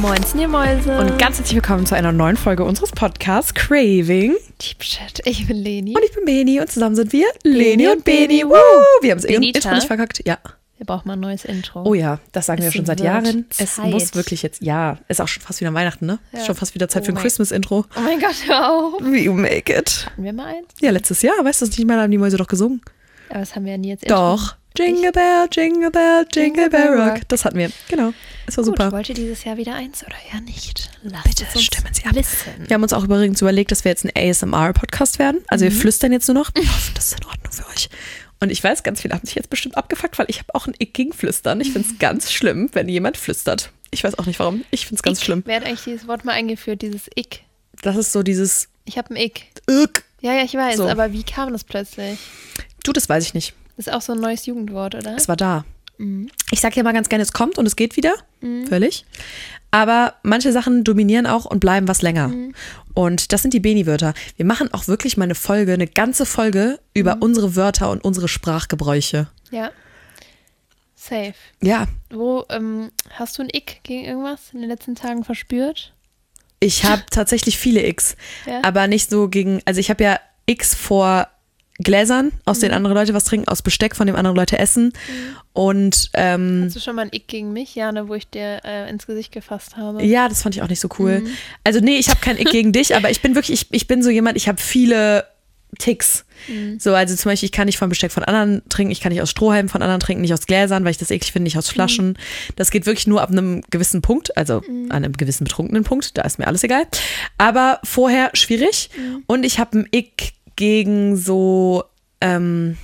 Moin, ihr Mäuse. Und ganz herzlich willkommen zu einer neuen Folge unseres Podcasts Craving. Deep Shit. Ich bin Leni. Und ich bin Beni und zusammen sind wir Leni und Beni. Woo! Wir haben es im Intro nicht verkackt. Ja. Wir brauchen mal ein neues Intro. Oh ja, das sagen es wir schon seit Jahren. Zeit. Es muss wirklich jetzt, ja, ist auch schon fast wieder Weihnachten, ne? Ja. Ist schon fast wieder Zeit oh für ein Christmas-Intro. Oh mein Gott, hör auf. You make it. Hatten wir mal eins? Ja, letztes Jahr, weißt du, nicht mal haben die Mäuse doch gesungen. Aber das haben wir ja nie jetzt. Doch. Jingle Bell, Jingle Bell, Jingle Bell Rock. Das hatten wir, genau. Es war Gut, super. Wollt ihr dieses Jahr wieder eins oder eher nicht? Lasst Bitte stimmen Sie ab. Wissen. Wir haben uns auch übrigens überlegt, dass wir jetzt ein ASMR-Podcast werden. Also mhm. wir flüstern jetzt nur noch. Ich hoffe, das ist in Ordnung für euch. Und ich weiß, ganz viele haben sich jetzt bestimmt abgefuckt, weil ich habe auch ein Ick gegen Flüstern. Ich finde es ganz schlimm, wenn jemand flüstert. Ich weiß auch nicht warum. Ich finde es ganz Ick. schlimm. Wer hat eigentlich dieses Wort mal eingeführt, dieses Ick? Das ist so dieses. Ich habe ein Ick. Ick. Ja, ja, ich weiß, so. aber wie kam das plötzlich? Du, das weiß ich nicht. Das ist auch so ein neues Jugendwort, oder? Es war da. Mhm. Ich sage ja mal ganz gerne, es kommt und es geht wieder. Mhm. Völlig. Aber manche Sachen dominieren auch und bleiben was länger. Mhm. Und das sind die Beni-Wörter. Wir machen auch wirklich mal eine Folge, eine ganze Folge über mhm. unsere Wörter und unsere Sprachgebräuche. Ja. Safe. Ja. Wo ähm, hast du ein Ick gegen irgendwas in den letzten Tagen verspürt? Ich habe tatsächlich viele Icks, ja? aber nicht so gegen. Also ich habe ja Icks vor Gläsern, aus mhm. denen andere Leute was trinken, aus Besteck, von dem andere Leute essen. Mhm. Und ähm, hast du schon mal ein Ick gegen mich, Jane, wo ich dir äh, ins Gesicht gefasst habe? Ja, das fand ich auch nicht so cool. Mhm. Also nee, ich habe kein Ick gegen dich, aber ich bin wirklich, ich, ich bin so jemand, ich habe viele Ticks. Mhm. So, also zum Beispiel, ich kann nicht von Besteck von anderen trinken, ich kann nicht aus Strohhalmen von anderen trinken, nicht aus Gläsern, weil ich das eklig finde, nicht aus mhm. Flaschen. Das geht wirklich nur ab einem gewissen Punkt, also mhm. an einem gewissen betrunkenen Punkt, da ist mir alles egal. Aber vorher schwierig. Und ich habe ein Ick gegen so, ähm,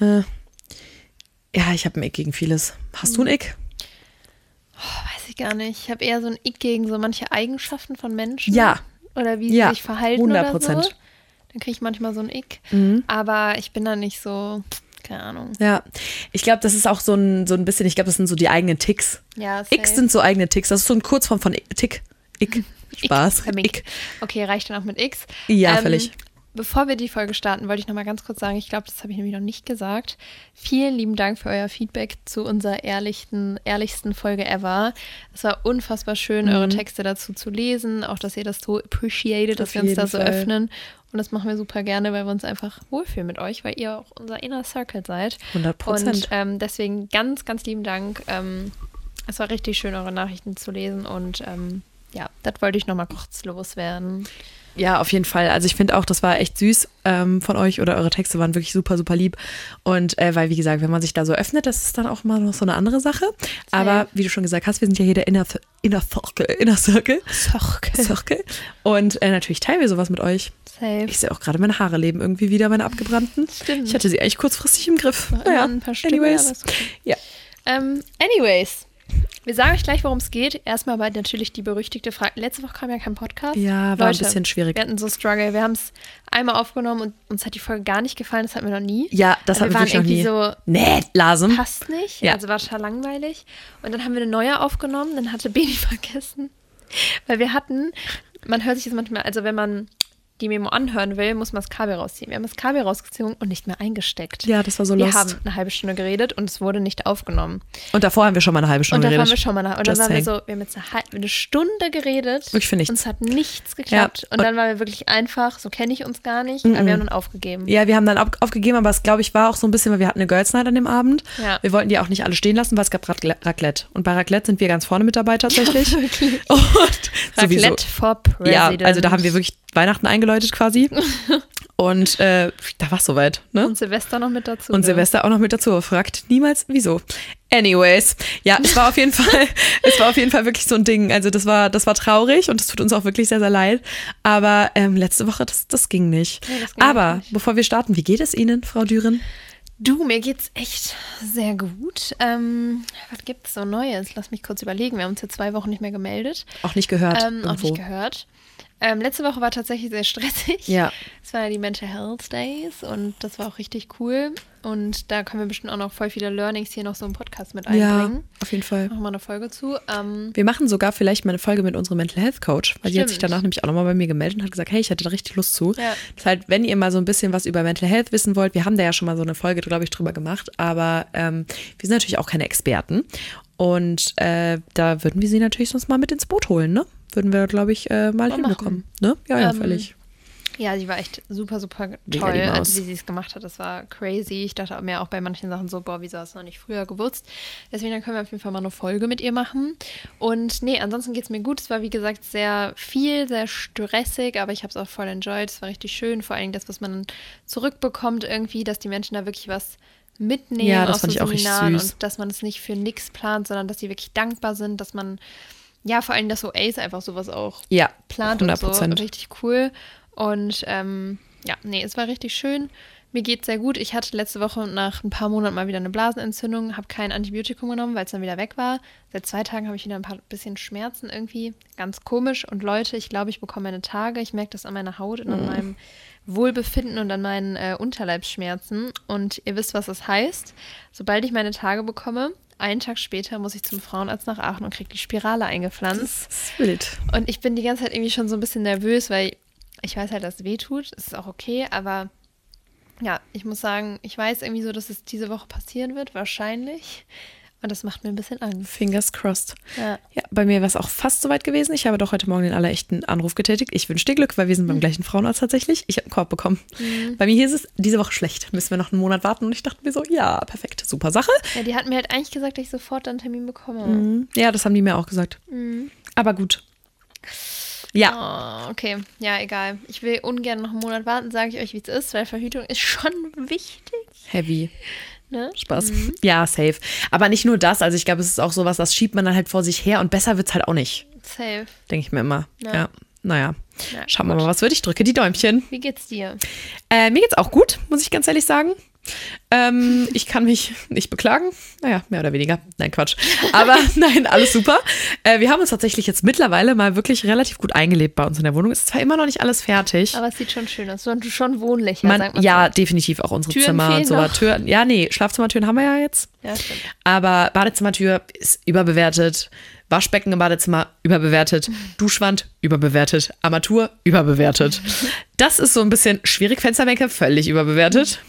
äh, ja, ich habe ein Ick gegen vieles. Hast du ein Ick? Oh, weiß ich gar nicht. Ich habe eher so ein Ick gegen so manche Eigenschaften von Menschen. Ja. Oder wie sie ja, sich verhalten 100 Prozent. So. Dann kriege ich manchmal so ein Ick. Mhm. Aber ich bin da nicht so, keine Ahnung. Ja, ich glaube, das ist auch so ein, so ein bisschen, ich glaube, das sind so die eigenen Ticks. Ja, Icks sind so eigene Ticks. Das ist so ein Kurzform von Tick. Ick. Spaß. Ick. Okay, reicht dann auch mit X. Ja, ähm, völlig. Bevor wir die Folge starten, wollte ich noch mal ganz kurz sagen, ich glaube, das habe ich nämlich noch nicht gesagt. Vielen lieben Dank für euer Feedback zu unserer ehrlichsten, ehrlichsten Folge ever. Es war unfassbar schön, mhm. eure Texte dazu zu lesen, auch dass ihr das so appreciated, dass wir uns da so Fall. öffnen. Und das machen wir super gerne, weil wir uns einfach wohlfühlen mit euch, weil ihr auch unser Inner Circle seid. 100 Prozent. Und ähm, deswegen ganz, ganz lieben Dank. Ähm, es war richtig schön, eure Nachrichten zu lesen und ähm, ja, das wollte ich noch mal kurz loswerden. Ja, auf jeden Fall. Also ich finde auch, das war echt süß ähm, von euch oder eure Texte waren wirklich super, super lieb. Und äh, weil, wie gesagt, wenn man sich da so öffnet, das ist dann auch mal noch so eine andere Sache. Aber wie du schon gesagt hast, wir sind ja hier der Inner, Inner Circle. Inner Circle. Circle. Circle. Und äh, natürlich teilen wir sowas mit euch. Safe. Ich sehe auch gerade meine Haare leben irgendwie wieder, meine abgebrannten. Stimmt. Ich hatte sie eigentlich kurzfristig im Griff. Naja, ein paar Stücke, anyways. Okay. Ja. Um, ähm, anyways. Wir sagen euch gleich, worum es geht. Erstmal aber natürlich die berüchtigte Frage. Letzte Woche kam ja kein Podcast. Ja, war Leute, ein bisschen schwierig. Wir hatten so Struggle. Wir haben es einmal aufgenommen und uns hat die Folge gar nicht gefallen. Das hatten wir noch nie. Ja, das also hatten wir wirklich noch nie. so, nee, Lasem. Passt nicht. Ja. Also war total langweilig. Und dann haben wir eine neue aufgenommen. Dann hatte Baby vergessen. Weil wir hatten, man hört sich das manchmal, also wenn man die Memo anhören will, muss man das Kabel rausziehen. Wir haben das Kabel rausgezogen und nicht mehr eingesteckt. Ja, das war so Wir lost. haben eine halbe Stunde geredet und es wurde nicht aufgenommen. Und davor haben wir schon mal eine halbe Stunde geredet. Und davor haben wir schon mal eine, und dann waren wir so, wir haben jetzt eine, eine Stunde geredet. Wirklich für nichts. Und es hat nichts geklappt. Ja. Und, und, dann waren wir wirklich einfach, so kenne ich uns gar nicht, mm -mm. aber wir haben dann aufgegeben. Ja, wir haben dann aufgegeben, aber es glaube ich war auch so ein bisschen, weil wir hatten eine Girls Night an dem Abend. Ja. Wir wollten die auch nicht alle stehen lassen, weil es gab Raclette. Und bei Raclette sind wir ganz vorne mit dabei tatsächlich. Ja, und Raclette sowieso. for President. Ja, also da haben wir wirklich Weihnachten eingeläutet quasi. Und äh, da war es soweit. Ne? Und Silvester noch mit dazu. Und ne? Silvester auch noch mit dazu. Fragt niemals, wieso. Anyways, ja, es war auf jeden Fall, es war auf jeden Fall wirklich so ein Ding. Also das war, das war traurig und es tut uns auch wirklich sehr, sehr leid. Aber ähm, letzte Woche, das, das ging nicht. Ja, das ging Aber nicht. bevor wir starten, wie geht es Ihnen, Frau Düren? Du, mir geht's echt sehr gut. Ähm, was gibt's so Neues? Lass mich kurz überlegen. Wir haben uns jetzt zwei Wochen nicht mehr gemeldet. Auch nicht gehört. Ähm, auch nicht gehört. Ähm, letzte Woche war tatsächlich sehr stressig. Ja. Es waren ja die Mental Health Days und das war auch richtig cool. Und da können wir bestimmt auch noch voll viele Learnings hier noch so im Podcast mit einbringen. Ja, auf jeden Fall. Machen wir eine Folge zu. Ähm, Wir machen sogar vielleicht mal eine Folge mit unserem Mental Health Coach, weil die hat sich Stimmt. danach nämlich auch nochmal bei mir gemeldet und hat gesagt, hey, ich hätte da richtig Lust zu. Ja. Das heißt, wenn ihr mal so ein bisschen was über Mental Health wissen wollt, wir haben da ja schon mal so eine Folge, glaube ich, drüber gemacht, aber ähm, wir sind natürlich auch keine Experten. Und äh, da würden wir sie natürlich sonst mal mit ins Boot holen, ne? Würden wir, glaube ich, äh, mal Mal hinbekommen. Ne? Ja, ja, Ähm, völlig. ja, sie war echt super, super toll, also wie sie es gemacht hat. Das war crazy. Ich dachte mir auch bei manchen Sachen so, boah, wieso hast du noch nicht früher gewusst? Deswegen dann können wir auf jeden Fall mal eine Folge mit ihr machen. Und nee, ansonsten geht es mir gut. Es war, wie gesagt, sehr viel, sehr stressig, aber ich habe es auch voll enjoyed. Es war richtig schön. Vor allem das, was man zurückbekommt irgendwie, dass die Menschen da wirklich was mitnehmen Ja, das aus fand so ich auch Seminaren süß. und dass man es nicht für nix plant, sondern dass sie wirklich dankbar sind, dass man, ja, vor allem, dass so Ace einfach sowas auch Ja, plant 100 und so. Richtig cool. Und ähm, ja, nee, es war richtig schön. Mir geht sehr gut. Ich hatte letzte Woche nach ein paar Monaten mal wieder eine Blasenentzündung, habe kein Antibiotikum genommen, weil es dann wieder weg war. Seit zwei Tagen habe ich wieder ein paar bisschen Schmerzen irgendwie. Ganz komisch. Und Leute, ich glaube, ich bekomme meine Tage. Ich merke das an meiner Haut und an Mhm. meinem Wohlbefinden und an meinen äh, Unterleibsschmerzen. Und ihr wisst, was das heißt. Sobald ich meine Tage bekomme, einen Tag später muss ich zum Frauenarzt nach Aachen und kriege die Spirale eingepflanzt. Das ist wild. Und ich bin die ganze Zeit irgendwie schon so ein bisschen nervös, weil ich weiß halt, dass es weh tut. Es ist auch okay, aber ja, ich muss sagen, ich weiß irgendwie so, dass es diese Woche passieren wird, wahrscheinlich. Und das macht mir ein bisschen Angst. Fingers crossed. Ja. Ja, bei mir war es auch fast soweit gewesen. Ich habe doch heute Morgen den allerechten Anruf getätigt. Ich wünsche dir Glück, weil wir sind beim gleichen Frauenarzt tatsächlich. Ich habe einen Korb bekommen. Bei mir hieß es, diese Woche schlecht. Müssen wir noch einen Monat warten. Und ich dachte mir so, ja, perfekt, super Sache. ja, die hat mir halt eigentlich gesagt, dass ich sofort dann einen Termin bekomme. Mhm. Ja, das haben die mir auch gesagt. Aber gut. Ja, Oh, okay, ja, egal. Ich will ungern noch einen Monat warten, sage ich euch, wie es ist, weil Verhütung ist schon wichtig. heavy. Ne? Spaß. Ja, safe. Aber nicht nur das. Also ich glaube, es ist auch sowas, das schiebt man dann halt vor sich her und besser wird es halt auch nicht. Safe. Denke ich mir immer. Ja. Ja. Naja. Ja, Schauen wir mal, was wird. Ich drücke die Däumchen. Wie geht's dir? Äh, mir geht's auch gut, muss ich ganz ehrlich sagen. Ähm, ich kann mich nicht beklagen. Naja, mehr oder weniger. Nein, Quatsch. Aber nein, alles super. Äh, wir haben uns tatsächlich jetzt mittlerweile mal wirklich relativ gut eingelebt bei uns in der Wohnung. Es ist zwar immer noch nicht alles fertig. Aber es sieht schon schön aus. Hast schon Wohnlöcher, Man, ja, so. definitiv auch unsere Türen Zimmer und so. noch. Türen, ja, nee, Schlafzimmertüren haben wir ja jetzt. Ja, stimmt. Aber Badezimmertür ist überbewertet. Waschbecken im Badezimmer überbewertet. Duschwand überbewertet. Armatur überbewertet. Das ist so ein bisschen schwierig. Fensterbänke völlig überbewertet.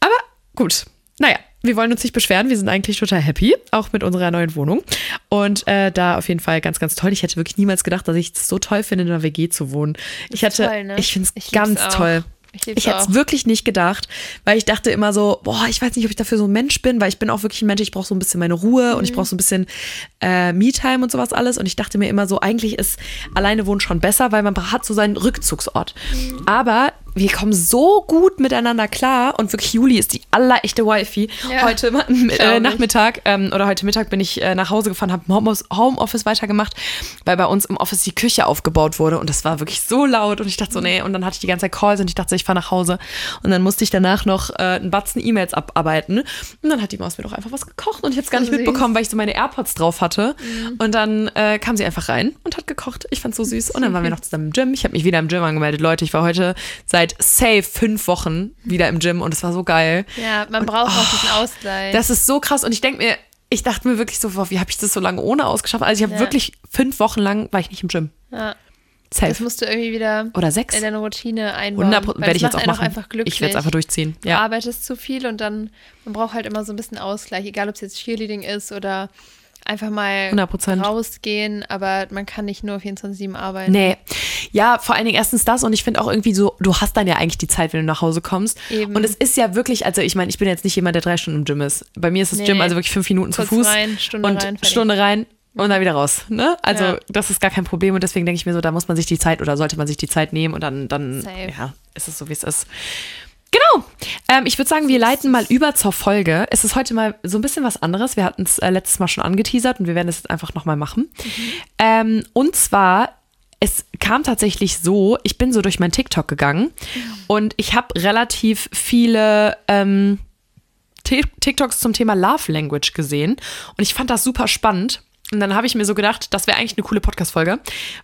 Aber gut. Naja, wir wollen uns nicht beschweren. Wir sind eigentlich total happy, auch mit unserer neuen Wohnung. Und äh, da auf jeden Fall ganz, ganz toll. Ich hätte wirklich niemals gedacht, dass ich es so toll finde, in einer WG zu wohnen. Ich toll, ne? ich finde es ganz lieb's auch. Ich Ich hätte es wirklich nicht gedacht, weil ich dachte immer so, boah, ich weiß nicht, ob ich dafür so ein Mensch bin, weil ich bin auch wirklich ein Mensch, ich brauche so ein bisschen meine Ruhe und ich brauche so ein bisschen äh, Me-Time und sowas alles. Und ich dachte mir immer so, eigentlich ist alleine wohnen schon besser, weil man hat so seinen Rückzugsort. Aber wir kommen so gut miteinander klar und wirklich Juli ist die allerechte Wifi. Ja, heute äh. Nachmittag ähm, oder heute Mittag bin ich äh, nach Hause gefahren, habe Homeoffice, Homeoffice weitergemacht, weil bei uns im Office die Küche aufgebaut wurde und das war wirklich so laut und ich dachte so, nee, und dann hatte ich die ganze Zeit Calls und ich dachte so, ich fahre nach Hause und dann musste ich danach noch äh, einen Batzen E-Mails abarbeiten und dann hat die Maus mir doch einfach was gekocht und ich habe es gar nicht Süß. mitbekommen, weil ich so meine AirPods drauf hatte und dann äh, kam sie einfach rein und hat gekocht. Ich fand's so süß und dann waren wir noch zusammen im Gym. Ich habe mich wieder im Gym angemeldet, Leute. Ich war heute seit safe fünf Wochen wieder im Gym und es war so geil. Ja, man braucht auch diesen Ausgleich. Das ist so krass und ich denke mir, ich dachte mir wirklich so, wie habe ich das so lange ohne ausgeschafft? Also ich habe Ja. wirklich fünf Wochen lang war ich nicht im Gym. ja, das Safe. musst du irgendwie wieder Oder sechs. in deine Routine einbauen. 100 weil werde das ich jetzt auch machen. Einfach glücklich. ich werde es einfach durchziehen. Du Ja. arbeitest zu viel und dann, man braucht halt immer so ein bisschen Ausgleich, egal ob es jetzt Cheerleading ist oder einfach mal 100%. rausgehen, aber man kann nicht nur 24-7 arbeiten. Nee. Ja, vor allen Dingen erstens das und ich finde auch irgendwie so, du hast dann ja eigentlich die Zeit, wenn du nach Hause kommst. Eben. Und es ist ja wirklich, also ich meine, ich bin jetzt nicht jemand, der drei Stunden im Gym ist. Bei mir ist das Nee. Gym also wirklich fünf Minuten zu Kurz Fuß. rein, Stunde und rein. Stunde rein und dann wieder raus. Ne? Also Ja. das ist gar kein Problem und deswegen denke ich mir so, da muss man sich die Zeit oder sollte man sich die Zeit nehmen und dann, dann Safe. ja, ist es so, wie es ist. Genau. Ähm, ich würde sagen, wir leiten mal über zur Folge. Es ist heute mal so ein bisschen was anderes. Wir hatten es äh, letztes Mal schon angeteasert und wir werden es jetzt einfach nochmal machen. Ähm, und zwar, es kam tatsächlich so, ich bin so durch mein TikTok gegangen und ich habe relativ viele ähm, Tik- TikToks zum Thema Love Language gesehen und ich fand das super spannend. Und dann habe ich mir so gedacht, das wäre eigentlich eine coole Podcast-Folge,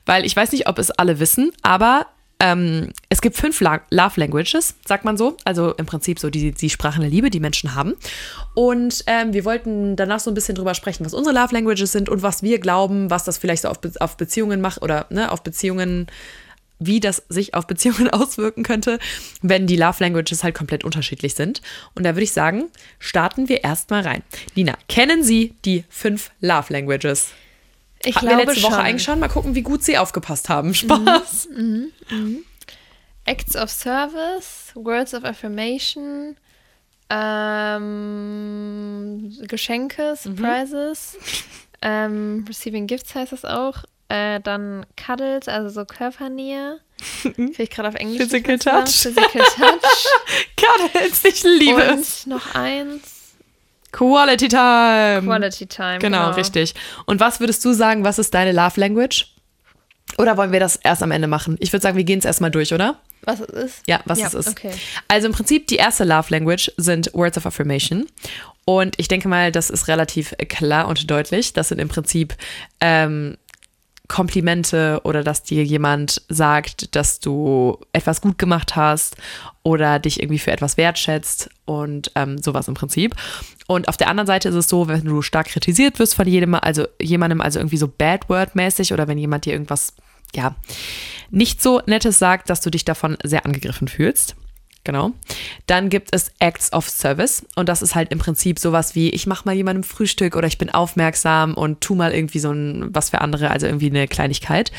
weil ich weiß nicht, ob es alle wissen, aber ähm, es gibt fünf La Love Languages, sagt man so. Also im Prinzip so die, die Sprachen der Liebe, die Menschen haben. Und ähm, wir wollten danach so ein bisschen drüber sprechen, was unsere Love Languages sind und was wir glauben, was das vielleicht so auf, Be auf Beziehungen macht oder ne, auf Beziehungen wie das sich auf Beziehungen auswirken könnte, wenn die Love Languages halt komplett unterschiedlich sind. Und da würde ich sagen, starten wir erstmal rein. Nina, kennen Sie die fünf Love Languages? Ich Hatten wir glaube letzte Woche schon. eigentlich schon. Mal gucken, wie gut Sie aufgepasst haben. Spaß. Acts of Service, Words of Affirmation, ähm, Geschenke, Surprises, ähm, Receiving Gifts heißt es auch. Äh, dann Cuddles, also so Körpernähe. Kriege ich gerade auf Englisch. Physical. Touch. Physical Touch. Cuddles, ich liebe es. Und noch eins. Quality Time. Quality Time. Genau, richtig. Und was würdest du sagen, was ist deine Love Language? Oder wollen wir das erst am Ende machen? Ich würde sagen, wir gehen es erstmal durch, oder? Was es ist? Ja, was Ja, es ist. okay. Also im Prinzip die erste Love Language sind Words of Affirmation. Und ich denke mal, das ist relativ klar und deutlich. Das sind im Prinzip ähm, Komplimente oder dass dir jemand sagt, dass du etwas gut gemacht hast oder dich irgendwie für etwas wertschätzt und ähm, sowas im Prinzip. Und auf der anderen Seite ist es so, wenn du stark kritisiert wirst von jedem, also jemandem, also irgendwie so Bad Word mäßig oder wenn jemand dir irgendwas, ja, nicht so Nettes sagt, dass du dich davon sehr angegriffen fühlst. Genau. Dann gibt es Acts of Service und das ist halt im Prinzip sowas wie, ich mache mal jemandem Frühstück oder ich bin aufmerksam und tu mal irgendwie so ein, was für andere, also irgendwie eine Kleinigkeit.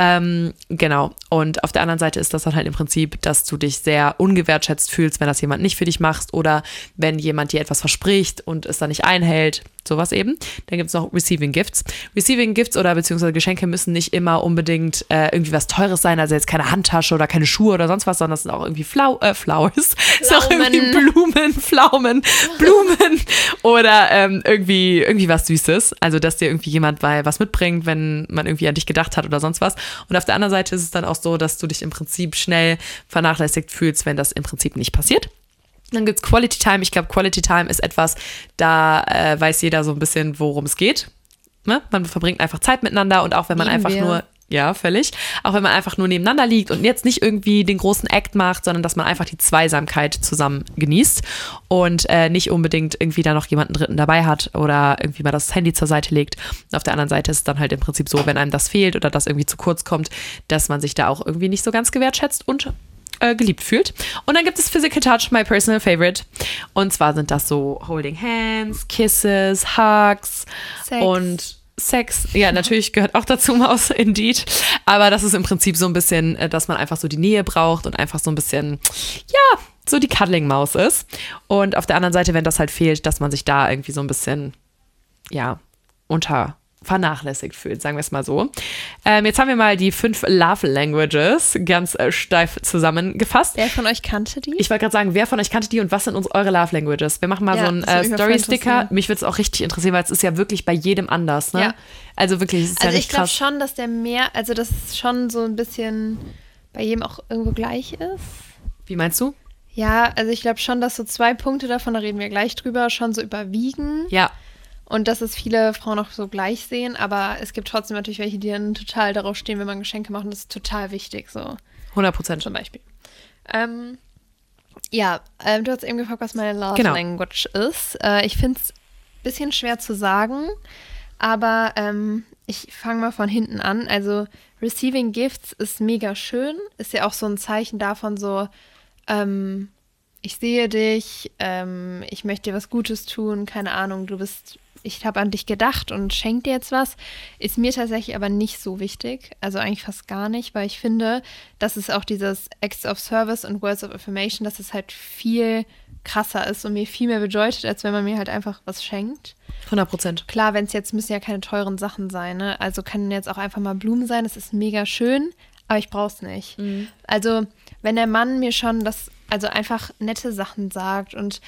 Ähm, genau. Und auf der anderen Seite ist das dann halt im Prinzip, dass du dich sehr ungewertschätzt fühlst, wenn das jemand nicht für dich macht oder wenn jemand dir etwas verspricht und es dann nicht einhält. Sowas eben. Dann gibt es noch Receiving Gifts. Receiving Gifts oder beziehungsweise Geschenke müssen nicht immer unbedingt äh, irgendwie was Teures sein, also jetzt keine Handtasche oder keine Schuhe oder sonst was, sondern es sind auch irgendwie Flau äh, Flowers. Es sind auch irgendwie Blumen, Pflaumen, Blumen oder ähm, irgendwie, irgendwie was Süßes. Also, dass dir irgendwie jemand mal was mitbringt, wenn man irgendwie an dich gedacht hat oder sonst was. Und auf der anderen Seite ist es dann auch so, dass du dich im Prinzip schnell vernachlässigt fühlst, wenn das im Prinzip nicht passiert. Dann gibt's Quality Time. Ich glaube, Quality Time ist etwas, da äh, weiß jeder so ein bisschen, worum es geht. Ne? Man verbringt einfach Zeit miteinander und auch wenn man Lieben einfach wir. nur ja, völlig. Auch wenn man einfach nur nebeneinander liegt und jetzt nicht irgendwie den großen Act macht, sondern dass man einfach die Zweisamkeit zusammen genießt und äh, nicht unbedingt irgendwie da noch jemanden Dritten dabei hat oder irgendwie mal das Handy zur Seite legt. Und auf der anderen Seite ist es dann halt im Prinzip so, wenn einem das fehlt oder das irgendwie zu kurz kommt, dass man sich da auch irgendwie nicht so ganz gewertschätzt und äh, geliebt fühlt. Und dann gibt es Physical Touch, my personal favorite. Und zwar sind das so Holding Hands, Kisses, Hugs Sex. und Sex, ja, natürlich gehört auch dazu Maus, indeed. Aber das ist im Prinzip so ein bisschen, äh, dass man einfach so die Nähe braucht und einfach so ein bisschen, ja, so die Cuddling-Maus ist. Und auf der anderen Seite, wenn das halt fehlt, dass man sich da irgendwie so ein bisschen, ja, unter vernachlässigt fühlt, sagen wir es mal so. Ähm, jetzt haben wir mal die fünf Love Languages ganz äh, steif zusammengefasst. Wer von euch kannte die? Ich wollte gerade sagen, wer von euch kannte die und was sind uns eure Love Languages? Wir machen mal Ja, so einen äh, Story-Sticker. Mich würde es auch richtig interessieren, weil es ist ja wirklich bei jedem anders, ne? Ja. Also wirklich, es ist ja also ich richtig glaube schon, dass der mehr, also dass es schon so ein bisschen bei jedem auch irgendwo gleich ist. Wie meinst du? Ja, also ich glaube schon, dass so zwei Punkte davon, da reden wir gleich drüber, schon so überwiegen. Ja, Und dass es viele Frauen auch so gleich sehen, aber es gibt trotzdem natürlich welche, die dann total darauf stehen, wenn man Geschenke macht. Und das ist total wichtig, so 100 Prozent. zum Beispiel. Ähm, ja, ähm, du hast eben gefragt, was meine Love Genau. Language ist. Äh, ich finde es ein bisschen schwer zu sagen, aber ähm, ich fange mal von hinten an. Also Receiving Gifts ist mega schön, ist ja auch so ein Zeichen davon, so ähm, ich sehe dich, ähm, ich möchte dir was Gutes tun, keine Ahnung, du bist, ich habe an dich gedacht und schenk dir jetzt was. Ist mir tatsächlich aber nicht so wichtig, also eigentlich fast gar nicht, weil ich finde, dass es auch dieses Acts of Service und Words of Affirmation, dass es halt viel krasser ist und mir viel mehr bedeutet, als wenn man mir halt einfach was schenkt. 100 Prozent. Klar, wenn es jetzt müssen ja keine teuren Sachen sein, ne? Also können jetzt auch einfach mal Blumen sein, das ist mega schön, aber ich brauch's nicht. Also, wenn der Mann mir schon das, also einfach nette Sachen sagt und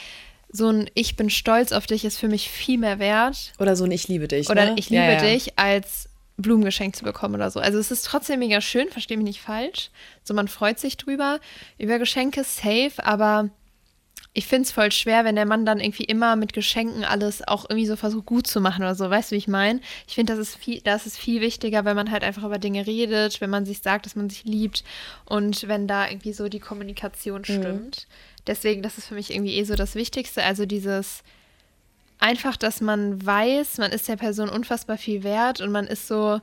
so ein Ich bin stolz auf dich ist für mich viel mehr wert Oder so ein Ich liebe dich. oder ne? ich liebe ja, ja. dich als Blumen geschenkt zu bekommen oder so. Also es ist trotzdem mega schön, verstehe mich nicht falsch. So man freut sich drüber über Geschenke safe, aber ich finde es voll schwer, wenn der Mann dann irgendwie immer mit Geschenken alles auch irgendwie so versucht gut zu machen oder so. Weißt du, wie ich meine? Ich finde, das ist viel, das ist viel wichtiger, wenn man halt einfach über Dinge redet, wenn man sich sagt, dass man sich liebt und wenn da irgendwie so die Kommunikation mhm. stimmt. Mhm. Deswegen, das ist für mich irgendwie eh so das Wichtigste. Also dieses einfach, dass man weiß, man ist der Person unfassbar viel wert und man ist so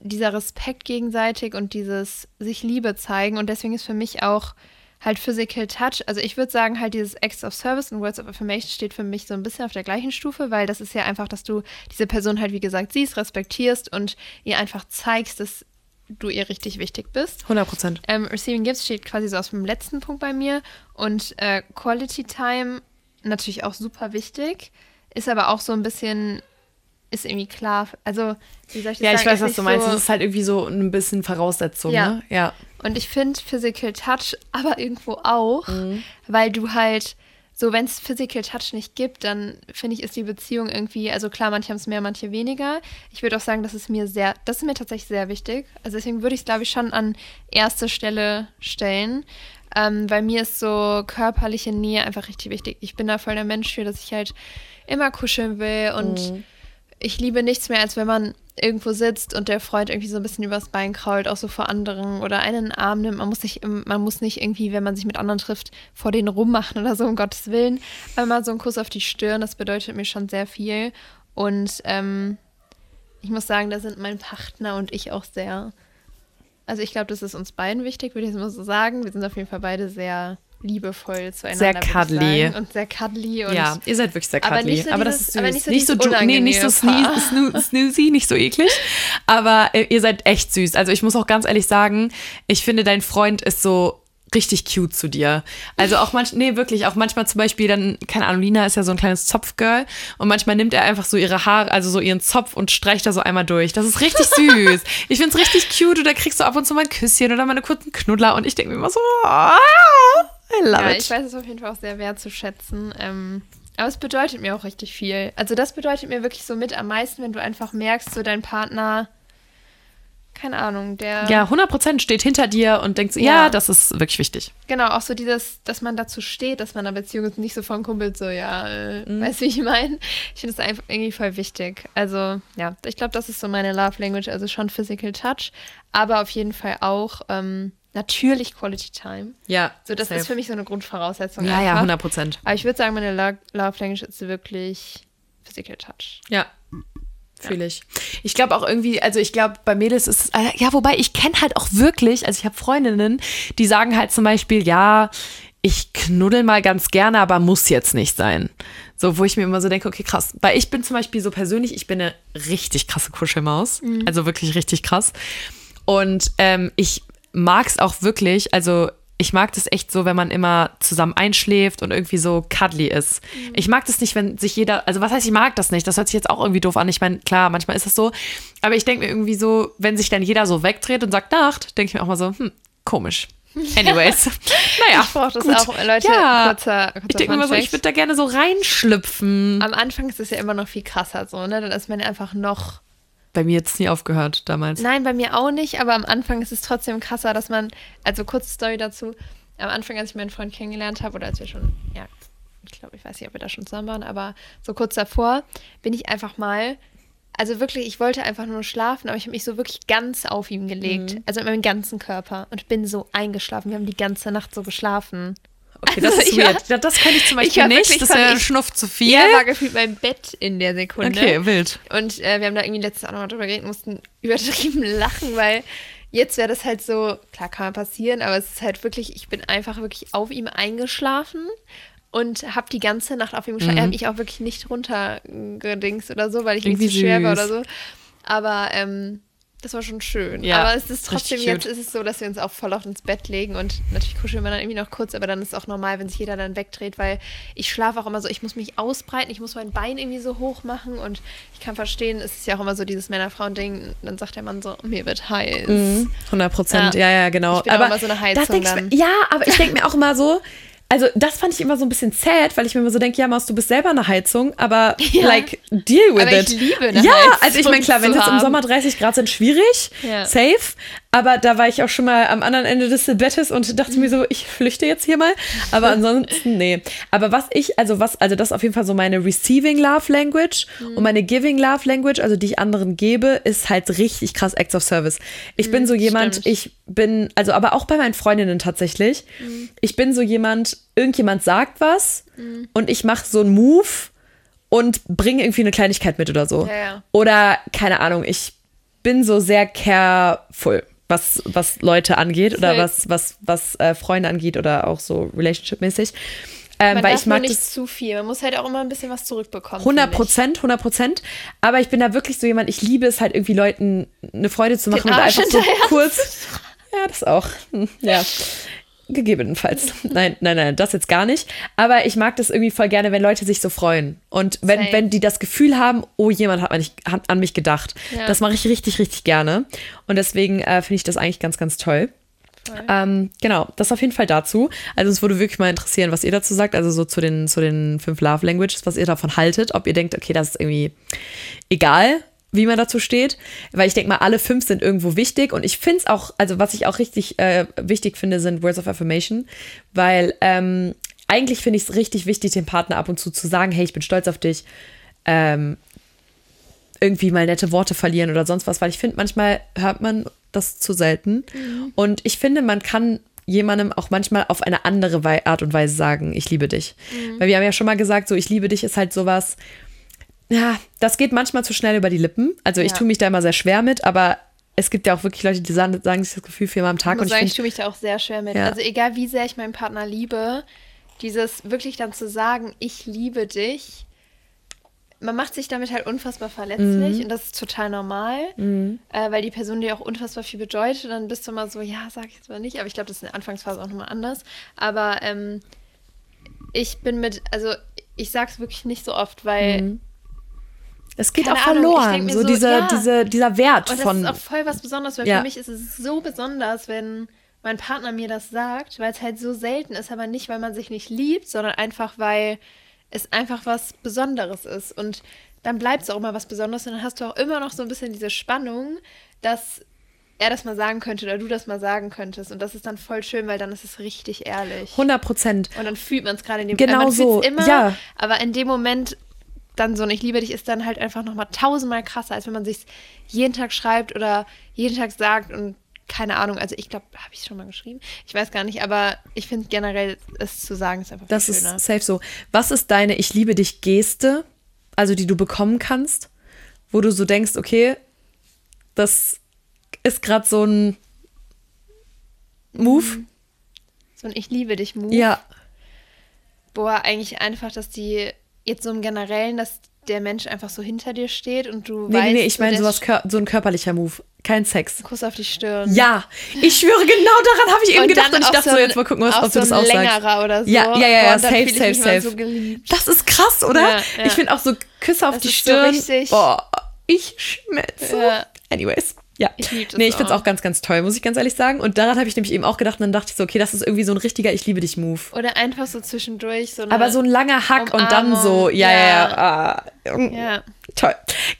dieser Respekt gegenseitig und dieses sich Liebe zeigen. Und deswegen ist für mich auch halt Physical Touch. Also ich würde sagen, halt dieses Acts of Service und Words of Affirmation steht für mich so ein bisschen auf der gleichen Stufe, weil das ist ja einfach, dass du diese Person halt, wie gesagt, siehst, respektierst und ihr einfach zeigst, dass du ihr richtig wichtig bist. 100 Prozent. Ähm, Receiving Gifts steht quasi so aus dem letzten Punkt bei mir und äh, Quality Time natürlich auch super wichtig, ist aber auch so ein bisschen ist irgendwie klar. Also, wie soll ich das ja, sagen? Ja, ich weiß, was du meinst. Es so, ist halt irgendwie so ein bisschen Voraussetzung, ja. ne? Ja. Und ich finde Physical Touch aber irgendwo auch, mhm. weil du halt so, wenn es Physical Touch nicht gibt, dann finde ich, ist die Beziehung irgendwie, also klar, manche haben es mehr, manche weniger. Ich würde auch sagen, das ist mir sehr, das ist mir tatsächlich sehr wichtig. Also deswegen würde ich es, glaube ich, schon an erste Stelle stellen. Ähm, weil mir ist so körperliche Nähe einfach richtig wichtig. Ich bin da voll der Mensch für, dass ich halt immer kuscheln will und mhm ich liebe nichts mehr, als wenn man irgendwo sitzt und der Freund irgendwie so ein bisschen übers Bein krault, auch so vor anderen oder einen Arm nimmt. Man muss, sich, man muss nicht irgendwie, wenn man sich mit anderen trifft, vor denen rummachen oder so, um Gottes Willen. Einmal so ein Kuss auf die Stirn, das bedeutet mir schon sehr viel. Und ähm, ich muss sagen, da sind mein Partner und ich auch sehr. Also ich glaube, das ist uns beiden wichtig, würde ich jetzt mal so sagen. Wir sind auf jeden Fall beide sehr liebevoll zueinander. Sehr cuddly. Und sehr cuddly. Und ja, ihr seid wirklich sehr cuddly. Aber, nicht so aber dieses, das ist süß. Nicht so, nicht so, nee, nicht so snoo snoozy, nicht so eklig. Aber äh, ihr seid echt süß. Also ich muss auch ganz ehrlich sagen, ich finde, dein Freund ist so richtig cute zu dir. Also auch manchmal, nee, wirklich, auch manchmal zum Beispiel dann, keine Ahnung, Lina ist ja so ein kleines Zopfgirl und manchmal nimmt er einfach so ihre Haare, also so ihren Zopf und streicht da so einmal durch. Das ist richtig süß. ich finde es richtig cute und da kriegst du ab und zu mal ein Küsschen oder mal einen kurzen Knuddler und ich denke mir immer so, ah, I love ja, it. Ich weiß es auf jeden Fall auch sehr wertzuschätzen. Ähm, aber es bedeutet mir auch richtig viel. Also das bedeutet mir wirklich so mit am meisten, wenn du einfach merkst, so dein Partner, keine Ahnung, der... Ja, 100% steht hinter dir und denkt so, ja. ja, das ist wirklich wichtig. Genau, auch so dieses, dass man dazu steht, dass man in einer Beziehung ist, nicht so von Kumpel so, ja, äh, mhm. weißt du, wie ich meine? Ich finde das einfach irgendwie voll wichtig. Also, ja, ich glaube, das ist so meine Love Language, also schon Physical Touch, aber auf jeden Fall auch... Ähm, Natürlich Quality Time. Ja. So, das safe. ist für mich so eine Grundvoraussetzung. Ja, einfach. ja, 100 Prozent. Aber ich würde sagen, meine Love Language ist wirklich Physical Touch. Ja. Fühle ich. Ich glaube auch irgendwie, also ich glaube, bei Mädels ist es, äh, ja, wobei ich kenne halt auch wirklich, also ich habe Freundinnen, die sagen halt zum Beispiel, ja, ich knuddel mal ganz gerne, aber muss jetzt nicht sein. So, wo ich mir immer so denke, okay, krass. Weil ich bin zum Beispiel so persönlich, ich bin eine richtig krasse Kuschelmaus. Mhm. Also wirklich richtig krass. Und ähm, ich mag es auch wirklich, also ich mag das echt so, wenn man immer zusammen einschläft und irgendwie so cuddly ist. Mhm. Ich mag das nicht, wenn sich jeder, also was heißt, ich mag das nicht? Das hört sich jetzt auch irgendwie doof an. Ich meine, klar, manchmal ist das so. Aber ich denke mir irgendwie so, wenn sich dann jeder so wegdreht und sagt Nacht, denke ich mir auch mal so, hm, komisch. Anyways. naja. Ich brauche das gut. auch, Leute. Ja. Kurzer, kurzer ich denke immer so, ich würde da gerne so reinschlüpfen. Am Anfang ist es ja immer noch viel krasser so, ne? Dann ist man einfach noch bei mir jetzt nie aufgehört damals. Nein, bei mir auch nicht, aber am Anfang ist es trotzdem krasser, dass man, also kurze Story dazu, am Anfang, als ich meinen Freund kennengelernt habe, oder als wir schon, ja, ich glaube, ich weiß nicht, ob wir da schon zusammen waren, aber so kurz davor bin ich einfach mal, also wirklich, ich wollte einfach nur schlafen, aber ich habe mich so wirklich ganz auf ihm gelegt, mhm. also mit meinem ganzen Körper und bin so eingeschlafen. Wir haben die ganze Nacht so geschlafen. Okay, das also, ist weird. Ja, das kann ich zum Beispiel ich nicht. Das ist ja Schnuff zu viel. Ja, war gefühlt mein Bett in der Sekunde. Okay, wild. Und äh, wir haben da irgendwie letztes Jahr nochmal drüber geredet, mussten übertrieben lachen, weil jetzt wäre das halt so, klar kann man passieren, aber es ist halt wirklich, ich bin einfach wirklich auf ihm eingeschlafen und habe die ganze Nacht auf ihm geschlafen. Mhm. Er hat mich auch wirklich nicht runtergedingst oder so, weil ich irgendwie zu schwer war oder so. Aber ähm, das war schon schön. Ja, aber es ist trotzdem, jetzt ist es so, dass wir uns auch voll auf ins Bett legen und natürlich kuscheln wir dann irgendwie noch kurz, aber dann ist es auch normal, wenn sich jeder dann wegdreht, weil ich schlafe auch immer so, ich muss mich ausbreiten, ich muss mein Bein irgendwie so hoch machen und ich kann verstehen, es ist ja auch immer so dieses Männer-Frauen-Ding, dann sagt der Mann so, mir wird heiß. Mhm, 100 Prozent, ja. ja, ja, genau. Ich aber immer so eine Heizung dann. Ja, aber ich denke mir auch immer so, also das fand ich immer so ein bisschen sad, weil ich mir immer so denke, ja, Maus, du bist selber eine Heizung, aber ja. like, deal with aber it. Ich liebe eine ja, Heizung also ich meine, klar, wenn es jetzt im Sommer 30 Grad sind, schwierig, ja. safe. Aber da war ich auch schon mal am anderen Ende des Bettes und dachte mir so, ich flüchte jetzt hier mal. Aber ansonsten, nee. Aber was ich, also was, also das ist auf jeden Fall so meine Receiving Love Language mhm. und meine Giving Love Language, also die ich anderen gebe, ist halt richtig krass Acts of Service. Ich mhm, bin so jemand, stimmt. ich bin, also aber auch bei meinen Freundinnen tatsächlich, mhm. ich bin so jemand, irgendjemand sagt was mhm. und ich mache so einen Move und bringe irgendwie eine Kleinigkeit mit oder so. Ja, ja. Oder keine Ahnung, ich bin so sehr careful, was, was Leute angeht oder was, was, was äh, Freunde angeht oder auch so relationship-mäßig. Ähm, man weil darf ich mag nicht das zu viel. Man muss halt auch immer ein bisschen was zurückbekommen. 100 Prozent, 100 Prozent. Aber ich bin da wirklich so jemand, ich liebe es halt irgendwie Leuten eine Freude zu machen und einfach so kurz. Ja, das auch. Hm, ja. Gegebenenfalls. Nein, nein, nein, das jetzt gar nicht. Aber ich mag das irgendwie voll gerne, wenn Leute sich so freuen. Und wenn, wenn die das Gefühl haben, oh, jemand hat, mich, hat an mich gedacht. Ja. Das mache ich richtig, richtig gerne. Und deswegen äh, finde ich das eigentlich ganz, ganz toll. Ähm, genau, das auf jeden Fall dazu. Also es würde wirklich mal interessieren, was ihr dazu sagt, also so zu den, zu den fünf Love Languages, was ihr davon haltet, ob ihr denkt, okay, das ist irgendwie egal, wie man dazu steht. Weil ich denke mal, alle fünf sind irgendwo wichtig. Und ich finde es auch, also was ich auch richtig äh, wichtig finde, sind Words of Affirmation. Weil ähm, eigentlich finde ich es richtig wichtig, dem Partner ab und zu zu sagen, hey, ich bin stolz auf dich. Ähm, irgendwie mal nette Worte verlieren oder sonst was, weil ich finde, manchmal hört man das zu selten. Mhm. Und ich finde, man kann jemandem auch manchmal auf eine andere Art und Weise sagen, ich liebe dich. Mhm. Weil wir haben ja schon mal gesagt, so ich liebe dich ist halt sowas, ja, das geht manchmal zu schnell über die Lippen. Also ich ja. tue mich da immer sehr schwer mit, aber es gibt ja auch wirklich Leute, die sagen, sagen sich das Gefühl viermal am Tag. Ich muss und sagen, ich, ich tue mich da auch sehr schwer mit. Ja. Also egal wie sehr ich meinen Partner liebe, dieses wirklich dann zu sagen, ich liebe dich, man macht sich damit halt unfassbar verletzlich mhm. und das ist total normal, mhm. äh, weil die Person dir auch unfassbar viel bedeutet. Und dann bist du mal so, ja, sag ich jetzt mal nicht, aber ich glaube, das ist in der Anfangsphase auch nochmal anders. Aber ähm, ich bin mit, also ich sag's wirklich nicht so oft, weil mhm. Es geht auch verloren, so, so diese, ja. diese, dieser Wert und von. Das ist auch voll was Besonderes, weil ja. für mich ist es so besonders, wenn mein Partner mir das sagt, weil es halt so selten ist, aber nicht, weil man sich nicht liebt, sondern einfach, weil es einfach was Besonderes ist. Und dann bleibt es auch immer was Besonderes und dann hast du auch immer noch so ein bisschen diese Spannung, dass er das mal sagen könnte oder du das mal sagen könntest. Und das ist dann voll schön, weil dann ist es richtig ehrlich. 100 Prozent. Und dann fühlt man es gerade in dem Moment. Genau so. Immer, ja. Aber in dem Moment dann so ein Ich liebe dich ist dann halt einfach nochmal tausendmal krasser, als wenn man sich jeden Tag schreibt oder jeden Tag sagt und keine Ahnung, also ich glaube, habe ich es schon mal geschrieben? Ich weiß gar nicht, aber ich finde generell, es zu sagen, ist einfach Das schöner. ist safe so. Was ist deine Ich liebe dich Geste, also die du bekommen kannst, wo du so denkst, okay, das ist gerade so ein Move? Mhm. So ein Ich liebe dich Move? Ja. Boah, eigentlich einfach, dass die jetzt so im Generellen, dass der Mensch einfach so hinter dir steht und du nee, weißt. Nee, nee, ich meine sowas, so ein körperlicher Move. Kein Sex. Kuss auf die Stirn. Ja, ich schwöre, genau daran habe ich eben und gedacht und ich dachte so, jetzt mal gucken, was, ob so du das aussagst. längerer oder so. Ja, ja, ja, ja safe, safe, safe. So das ist krass, oder? Ja, ja. Ich finde auch so Küsse auf das die Stirn. So richtig. Boah, ich schmelze. Ja. Anyways. Ja, ich liebe das Nee, ich finde es auch ganz, ganz toll, muss ich ganz ehrlich sagen. Und daran habe ich nämlich eben auch gedacht und dann dachte ich so, okay, das ist irgendwie so ein richtiger Ich liebe dich Move. Oder einfach so zwischendurch so Aber so ein langer Hack Umarmung. und dann so, ja, ja, ja. Ah, ja. Toll.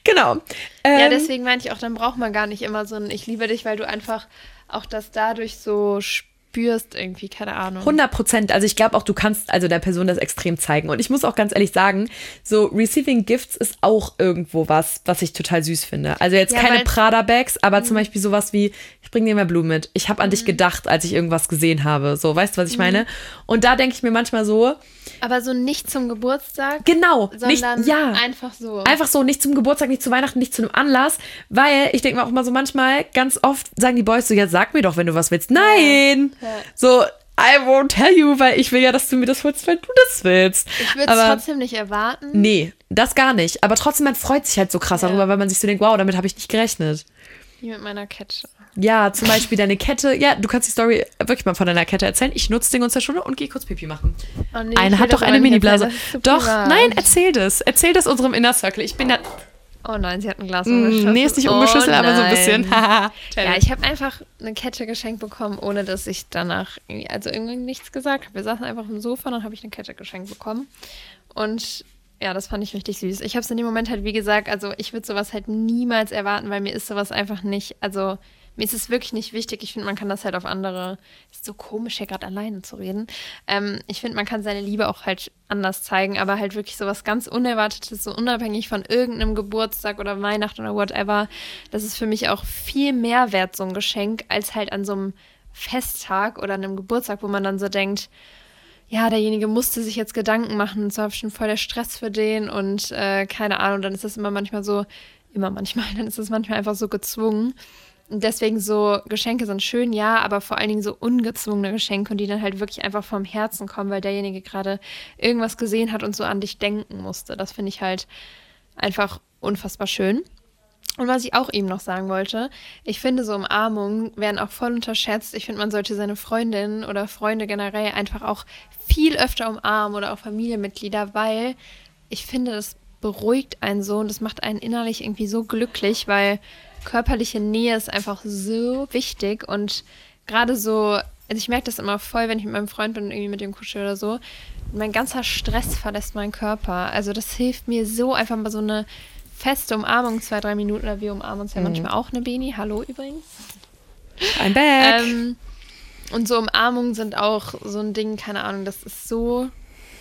Genau. Ähm, ja, deswegen meinte ich auch, dann braucht man gar nicht immer so ein Ich liebe dich, weil du einfach auch das dadurch so spürst spürst irgendwie, keine Ahnung. 100 Prozent. Also ich glaube auch, du kannst also der Person das extrem zeigen. Und ich muss auch ganz ehrlich sagen, so Receiving Gifts ist auch irgendwo was, was ich total süß finde. Also jetzt ja, keine Prada-Bags, aber zum mhm. Beispiel sowas wie, ich bringe dir mal Blumen mit. Ich habe an mhm. dich gedacht, als ich irgendwas gesehen habe. So, weißt du, was ich mhm. meine? Und da denke ich mir manchmal so. Aber so nicht zum Geburtstag. Genau. Sondern nicht, ja. einfach so. Einfach so, nicht zum Geburtstag, nicht zu Weihnachten, nicht zu einem Anlass. Weil ich denke mir auch immer so manchmal, ganz oft sagen die Boys so, ja, sag mir doch, wenn du was willst. Nein! Ja. So, I won't tell you, weil ich will ja, dass du mir das holst, wenn du das willst. Ich würde es trotzdem nicht erwarten. Nee, das gar nicht. Aber trotzdem, man freut sich halt so krass ja. darüber, weil man sich so denkt, wow, damit habe ich nicht gerechnet. Wie mit meiner Kette. Ja, zum Beispiel deine Kette. Ja, du kannst die Story wirklich mal von deiner Kette erzählen. Ich nutze den unter Stunde und gehe kurz Pipi machen. Oh nee, eine hat doch eine Mini-Blase. Doch, nein, erzähl das. Erzähl das unserem Inner Circle. Ich bin da. Oh nein, sie hat ein Glas mm, umgeschüttelt. Nee, ist nicht umgeschüttelt, oh aber so ein bisschen. ja, ich habe einfach eine Kette geschenkt bekommen, ohne dass ich danach irgendwie, also irgendwie nichts gesagt habe. Wir saßen einfach dem Sofa und dann habe ich eine Kette geschenkt bekommen. Und ja, das fand ich richtig süß. Ich habe es in dem Moment halt, wie gesagt, also ich würde sowas halt niemals erwarten, weil mir ist sowas einfach nicht, also mir ist es wirklich nicht wichtig. Ich finde, man kann das halt auf andere. Ist so komisch, hier gerade alleine zu reden. Ähm, ich finde, man kann seine Liebe auch halt anders zeigen, aber halt wirklich so was ganz Unerwartetes, so unabhängig von irgendeinem Geburtstag oder Weihnachten oder whatever. Das ist für mich auch viel mehr wert, so ein Geschenk, als halt an so einem Festtag oder einem Geburtstag, wo man dann so denkt, ja, derjenige musste sich jetzt Gedanken machen, und zwar schon voll der Stress für den und äh, keine Ahnung, dann ist das immer manchmal so, immer manchmal, dann ist es manchmal einfach so gezwungen. Deswegen so Geschenke sind schön, ja, aber vor allen Dingen so ungezwungene Geschenke und die dann halt wirklich einfach vom Herzen kommen, weil derjenige gerade irgendwas gesehen hat und so an dich denken musste. Das finde ich halt einfach unfassbar schön. Und was ich auch eben noch sagen wollte, ich finde, so Umarmungen werden auch voll unterschätzt. Ich finde, man sollte seine Freundin oder Freunde generell einfach auch viel öfter umarmen oder auch Familienmitglieder, weil ich finde, das beruhigt einen so und das macht einen innerlich irgendwie so glücklich, weil körperliche Nähe ist einfach so wichtig und gerade so, also ich merke das immer voll, wenn ich mit meinem Freund bin und irgendwie mit dem kuschel oder so, mein ganzer Stress verlässt meinen Körper. Also das hilft mir so einfach mal so eine feste Umarmung, zwei, drei Minuten, oder wir umarmen uns ja mhm. manchmal auch eine Beni. Hallo übrigens. I'm back. Ähm, und so Umarmungen sind auch so ein Ding, keine Ahnung, das ist so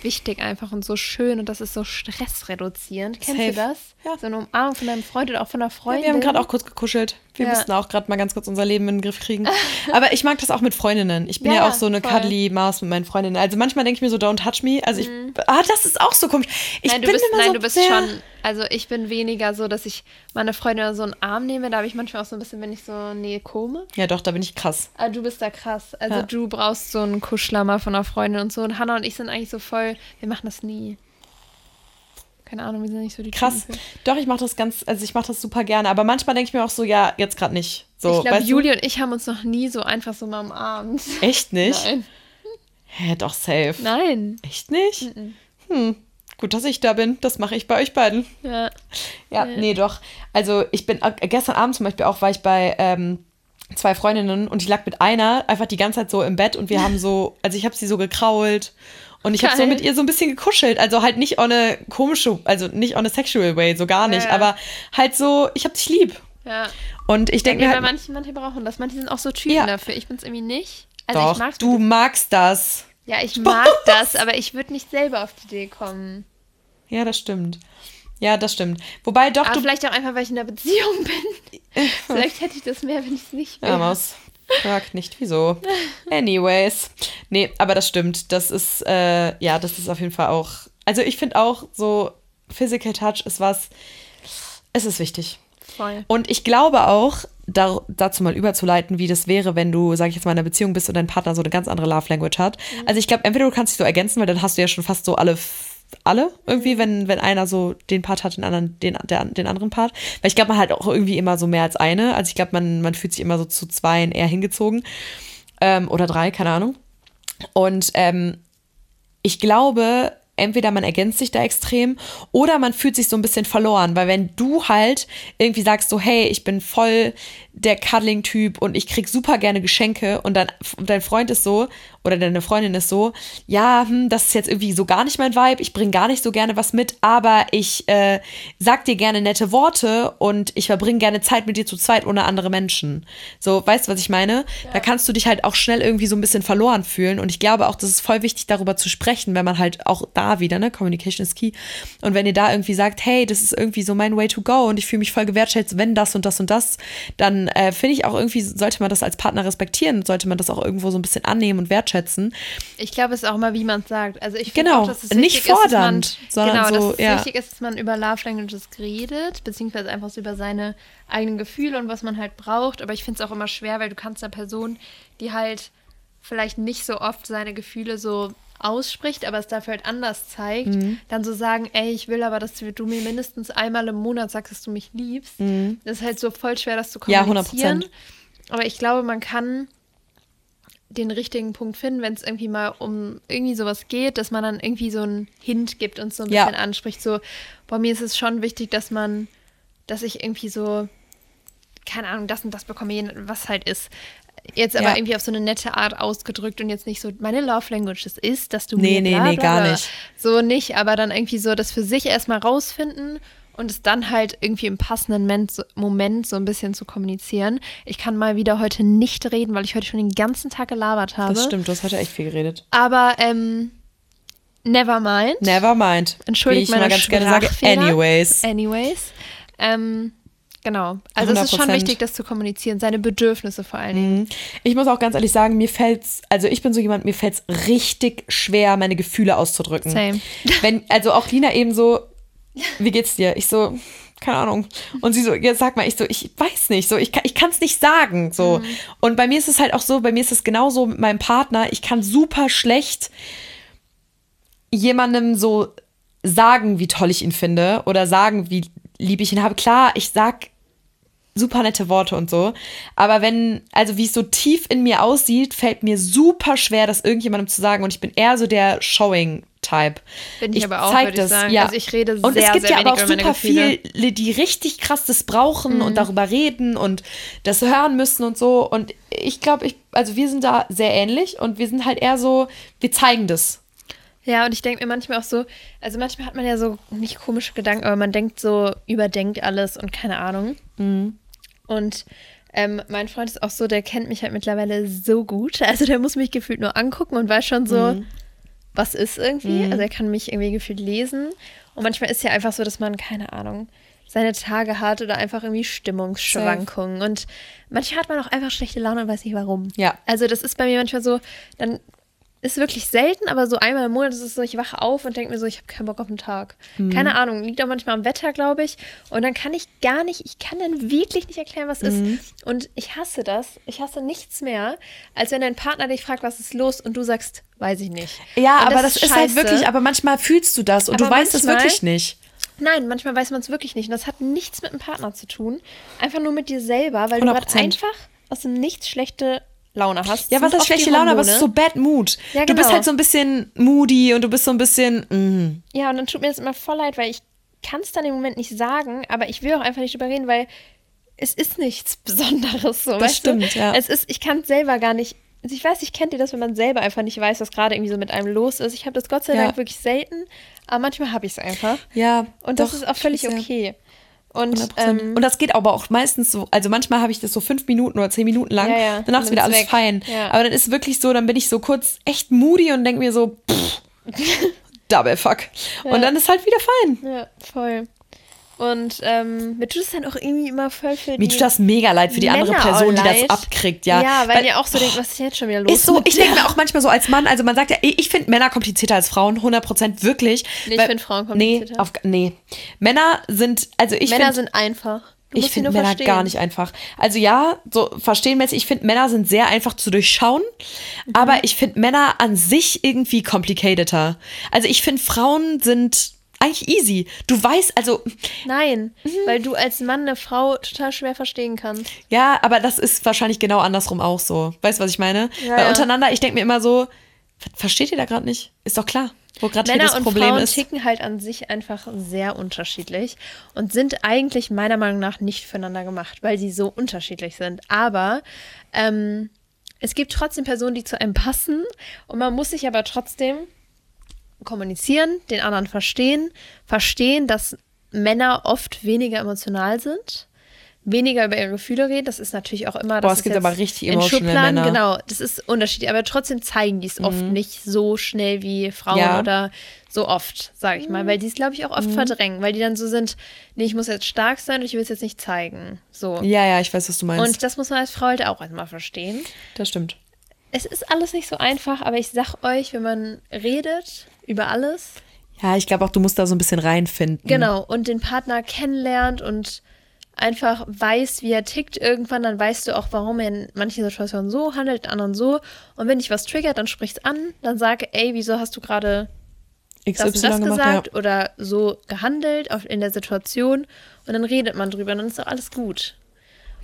wichtig einfach und so schön und das ist so stressreduzierend. Kennst Safe. du das? Ja. So eine Umarmung von deinem Freund oder auch von einer Freundin. Ja, wir haben gerade auch kurz gekuschelt. Wir ja. mussten auch gerade mal ganz kurz unser Leben in den Griff kriegen. Aber ich mag das auch mit Freundinnen. Ich bin ja, ja auch so eine cuddly Maus mit meinen Freundinnen. Also manchmal denke ich mir so, don't touch me. Also ich, mhm. ah, das ist auch so komisch. Ich nein, du bin bist, immer nein, so du bist schon, also ich bin weniger so, dass ich meine Freundin so einen Arm nehme. Da habe ich manchmal auch so ein bisschen, wenn ich so Nähe komme. Ja, doch, da bin ich krass. Aber ah, du bist da krass. Also ja. du brauchst so einen Kuschler mal von einer Freundin und so. Und Hannah und ich sind eigentlich so voll, wir machen das nie. Keine Ahnung, wir sind nicht so die Krass. Doch, ich mache das ganz, also ich mache das super gerne. Aber manchmal denke ich mir auch so, ja, jetzt gerade nicht. So, ich glaube, Juli und ich haben uns noch nie so einfach so mal am Abend. Echt nicht? Nein. Hä, doch safe. Nein. Echt nicht? Nein. Hm. Gut, dass ich da bin. Das mache ich bei euch beiden. Ja. Ja, ja. nee, doch. Also ich bin äh, gestern Abend zum Beispiel auch, war ich bei ähm, zwei Freundinnen und ich lag mit einer einfach die ganze Zeit so im Bett und wir haben so, also ich habe sie so gekrault und ich habe so mit ihr so ein bisschen gekuschelt. Also halt nicht on a komische, also nicht on a sexual way, so gar nicht. Ja, Aber halt so, ich hab dich lieb. Ja. Und ich denke mir halt. Manche, manche brauchen das. Manche sind auch so Typen ja. dafür. Ich bin's irgendwie nicht. Also Doch, ich mag's du magst das. Ja, ich mag das, aber ich würde nicht selber auf die Idee kommen. Ja, das stimmt. Ja, das stimmt. Wobei doch. Aber du vielleicht auch einfach, weil ich in einer Beziehung bin. vielleicht hätte ich das mehr, wenn ich es nicht bin. Ja, Maus. Frag nicht, wieso. Anyways. Nee, aber das stimmt. Das ist, äh, ja, das ist auf jeden Fall auch. Also ich finde auch so, Physical Touch ist was, es ist wichtig. Voll. Und ich glaube auch, da, dazu mal überzuleiten, wie das wäre, wenn du, sag ich jetzt mal, in einer Beziehung bist und dein Partner so eine ganz andere Love Language hat. Mhm. Also ich glaube, entweder du kannst dich so ergänzen, weil dann hast du ja schon fast so alle alle irgendwie, wenn, wenn einer so den Part hat, den anderen, den, der, den anderen Part. Weil ich glaube, man hat auch irgendwie immer so mehr als eine. Also ich glaube, man, man fühlt sich immer so zu zweien eher hingezogen. Ähm, oder drei, keine Ahnung. Und ähm, ich glaube, entweder man ergänzt sich da extrem oder man fühlt sich so ein bisschen verloren, weil wenn du halt irgendwie sagst so, hey, ich bin voll der Cuddling-Typ und ich krieg super gerne Geschenke und dann dein Freund ist so oder deine Freundin ist so, ja, hm, das ist jetzt irgendwie so gar nicht mein Vibe, ich bringe gar nicht so gerne was mit, aber ich äh, sag dir gerne nette Worte und ich verbringe gerne Zeit mit dir zu zweit ohne andere Menschen. So, weißt du, was ich meine? Ja. Da kannst du dich halt auch schnell irgendwie so ein bisschen verloren fühlen und ich glaube auch, das ist voll wichtig, darüber zu sprechen, wenn man halt auch da wieder, ne, Communication is key. Und wenn ihr da irgendwie sagt, hey, das ist irgendwie so mein Way to go und ich fühle mich voll gewertschätzt, wenn das und das und das, dann äh, finde ich auch irgendwie, sollte man das als Partner respektieren, sollte man das auch irgendwo so ein bisschen annehmen und wertschätzen. Ich glaube, es ist auch immer, wie man es sagt. Also ich genau, auch, dass es nicht fordernd, ist, man, sondern genau, so, dass es ja. wichtig ist, dass man über Love Languages redet, beziehungsweise einfach so über seine eigenen Gefühle und was man halt braucht. Aber ich finde es auch immer schwer, weil du kannst einer Person, die halt vielleicht nicht so oft seine Gefühle so ausspricht, aber es dafür halt anders zeigt, mhm. dann so sagen, ey, ich will aber, dass du mir mindestens einmal im Monat sagst, dass du mich liebst. Mhm. Das ist halt so voll schwer, das zu kommunizieren. Ja, 100%. Aber ich glaube, man kann den richtigen Punkt finden, wenn es irgendwie mal um irgendwie sowas geht, dass man dann irgendwie so einen Hint gibt und so ein bisschen ja. anspricht. So, bei mir ist es schon wichtig, dass man, dass ich irgendwie so, keine Ahnung, das und das bekomme, was halt ist. Jetzt aber ja. irgendwie auf so eine nette Art ausgedrückt und jetzt nicht so, meine Love Language das ist, dass du nee, mir Nee, bla, nee, nee, gar nicht. So nicht, aber dann irgendwie so das für sich erstmal rausfinden und es dann halt irgendwie im passenden Moment so, ein bisschen zu kommunizieren. Ich kann mal wieder heute nicht reden, weil ich heute schon den ganzen Tag gelabert habe. Das stimmt, du hast heute echt viel geredet. Aber ähm, never mind. Never mind. Entschuldigt Wie ich meine mal ganz gerne sage, anyways. Anyways. Ähm, genau. Also es ist schon 100%. wichtig, das zu kommunizieren, seine Bedürfnisse vor allen Dingen. Mhm. Ich muss auch ganz ehrlich sagen, mir fällt's, also ich bin so jemand, mir fällt's richtig schwer, meine Gefühle auszudrücken. Same. Wenn, also auch Lina eben so, wie geht's dir? Ich so, keine Ahnung. Und sie so, jetzt sag mal, ich so, ich weiß nicht, so, ich kann, ich kann's nicht sagen, so. Und bei mir ist es halt auch so, bei mir ist es genauso mit meinem Partner, ich kann super schlecht jemandem so sagen, wie toll ich ihn finde oder sagen, wie lieb ich ihn habe. Klar, ich sag super nette Worte und so. Aber wenn, also wie es so tief in mir aussieht, fällt mir super schwer, das irgendjemandem zu sagen. Und ich bin eher so der Showing-Type. Bin ich aber auch, zeig ich sagen. Ja. Also ich rede und sehr, es gibt ja aber auch super. Mhm. viele, die richtig krass das brauchen und darüber reden und das hören müssen und so. Und ich glaube, ich, also wir sind da sehr ähnlich und wir sind halt eher so, wir zeigen das. Ja, und ich denke mir manchmal auch so, also manchmal hat man ja so nicht komische Gedanken, aber man denkt so, überdenkt alles und keine Ahnung. Mhm. Und ähm, mein Freund ist auch so, der kennt mich halt mittlerweile so gut. Also der muss mich gefühlt nur angucken und weiß schon so, Mhm. was ist irgendwie. Also er kann mich irgendwie gefühlt lesen. Und manchmal ist ja einfach so, dass man, keine Ahnung, seine Tage hat oder einfach irgendwie Stimmungsschwankungen. Und manchmal hat man auch einfach schlechte Laune und weiß nicht warum. Ja. Also das ist bei mir manchmal so, dann ist wirklich selten, aber so einmal im Monat ist es so, ich wache auf und denke mir so, ich habe keinen Bock auf den Tag. Mhm. Keine Ahnung, liegt auch manchmal am Wetter, glaube ich. Und dann kann ich gar nicht, ich kann dann wirklich nicht erklären, was Mhm. ist. Und ich hasse das. Ich hasse nichts mehr, als wenn dein Partner dich fragt, was ist los und du sagst, weiß ich nicht. Ja, Und aber das, ist halt scheiße. wirklich, aber manchmal fühlst du das und Aber du weißt es wirklich nicht. Nein, manchmal weiß man es wirklich nicht. Und das hat nichts mit dem Partner zu tun. Einfach nur mit dir selber, weil du gerade 100%. einfach aus dem Nichts schlechte Laune hast. Ja, Das was ist schlechte Laune, aber es ist so bad mood. Ja, Du bist genau. halt so ein bisschen moody und du bist so ein bisschen. Mm. Ja, und dann tut mir das immer voll leid, weil ich kann es dann im Moment nicht sagen, aber ich will auch einfach nicht drüber reden, weil es ist nichts Besonderes. So, Das stimmt, du? ja. Es ist, ich kann es selber gar nicht. Also ich weiß, ich kennt ihr das, wenn man selber einfach nicht weiß, was gerade irgendwie so mit einem los ist. Ich habe das Gott sei Ja. Dank wirklich selten, aber manchmal habe ich es einfach. Ja. Und das doch, ist auch völlig okay. Und 100%. ähm, und das geht aber auch meistens so, also manchmal habe ich das so fünf Minuten oder zehn Minuten lang, Ja, ja, danach ist wieder alles weg. fein. Ja. Aber dann ist wirklich so, dann bin ich so kurz echt moody und denke mir so, pff, double fuck. Und dann ist halt wieder fein. ja, voll. Und ähm, mir tut es dann auch irgendwie immer voll für Mir tut das mega leid für die andere Männer Person, die das abkriegt, ja. Ja, weil, ihr auch so denkt, was ist jetzt schon wieder los? Ist so, ich denke mir auch manchmal so als Mann, also man sagt ja, ich finde Männer komplizierter als Frauen, 100% wirklich. Nee, ich Weil- find Frauen Nee, komplizierter. auf, nee. Männer sind, also ich Männer find, sind einfach. Du ich finde Männer verstehen. gar nicht einfach. Also ja, so verstehenmäßig, ich finde Männer sind sehr einfach zu durchschauen, Mhm. aber ich finde Männer an sich irgendwie complicateder. Also ich finde Frauen sind eigentlich easy. Du weißt, also Nein, Mhm. weil du als Mann eine Frau total schwer verstehen kannst. ja, aber das ist wahrscheinlich genau andersrum auch so. Weißt du, was ich meine? Ja, Weil untereinander, ich denke mir immer so, ver- versteht ihr da gerade nicht? Ist doch klar, wo gerade das und Problem Frauen ist. ticken halt an sich einfach sehr unterschiedlich und sind eigentlich meiner Meinung nach nicht füreinander gemacht, weil sie so unterschiedlich sind. Aber ähm, es gibt trotzdem Personen, die zu einem passen und man muss sich aber trotzdem kommunizieren, den anderen verstehen, verstehen, dass Männer oft weniger emotional sind. Weniger über ihre Gefühle reden, das ist natürlich auch immer. Das Boah, es gibt aber richtig in emotional Schubladen, Männer. Genau, das ist unterschiedlich, aber trotzdem zeigen die es oft nicht so schnell wie Frauen Ja. oder so oft, sage ich mal, weil die es, glaube ich, auch oft verdrängen, weil die dann so sind, nee, ich muss jetzt stark sein und ich will es jetzt nicht zeigen. So. Ja, ja, ich weiß, was du meinst. Und das muss man als Frau halt auch erstmal verstehen. das stimmt. Es ist alles nicht so einfach, aber ich sag euch, wenn man redet über alles, Ja, ich glaube auch, du musst da so ein bisschen reinfinden. Genau, und den Partner kennenlernt und einfach weiß, wie er tickt irgendwann, dann weißt du auch, warum er in manchen Situationen so handelt, in anderen so. Und wenn dich was triggert, dann sprich's an, dann sag, ey, wieso hast du gerade das das gemacht, gesagt ja. oder so gehandelt in der Situation und dann redet man drüber und dann ist doch alles gut.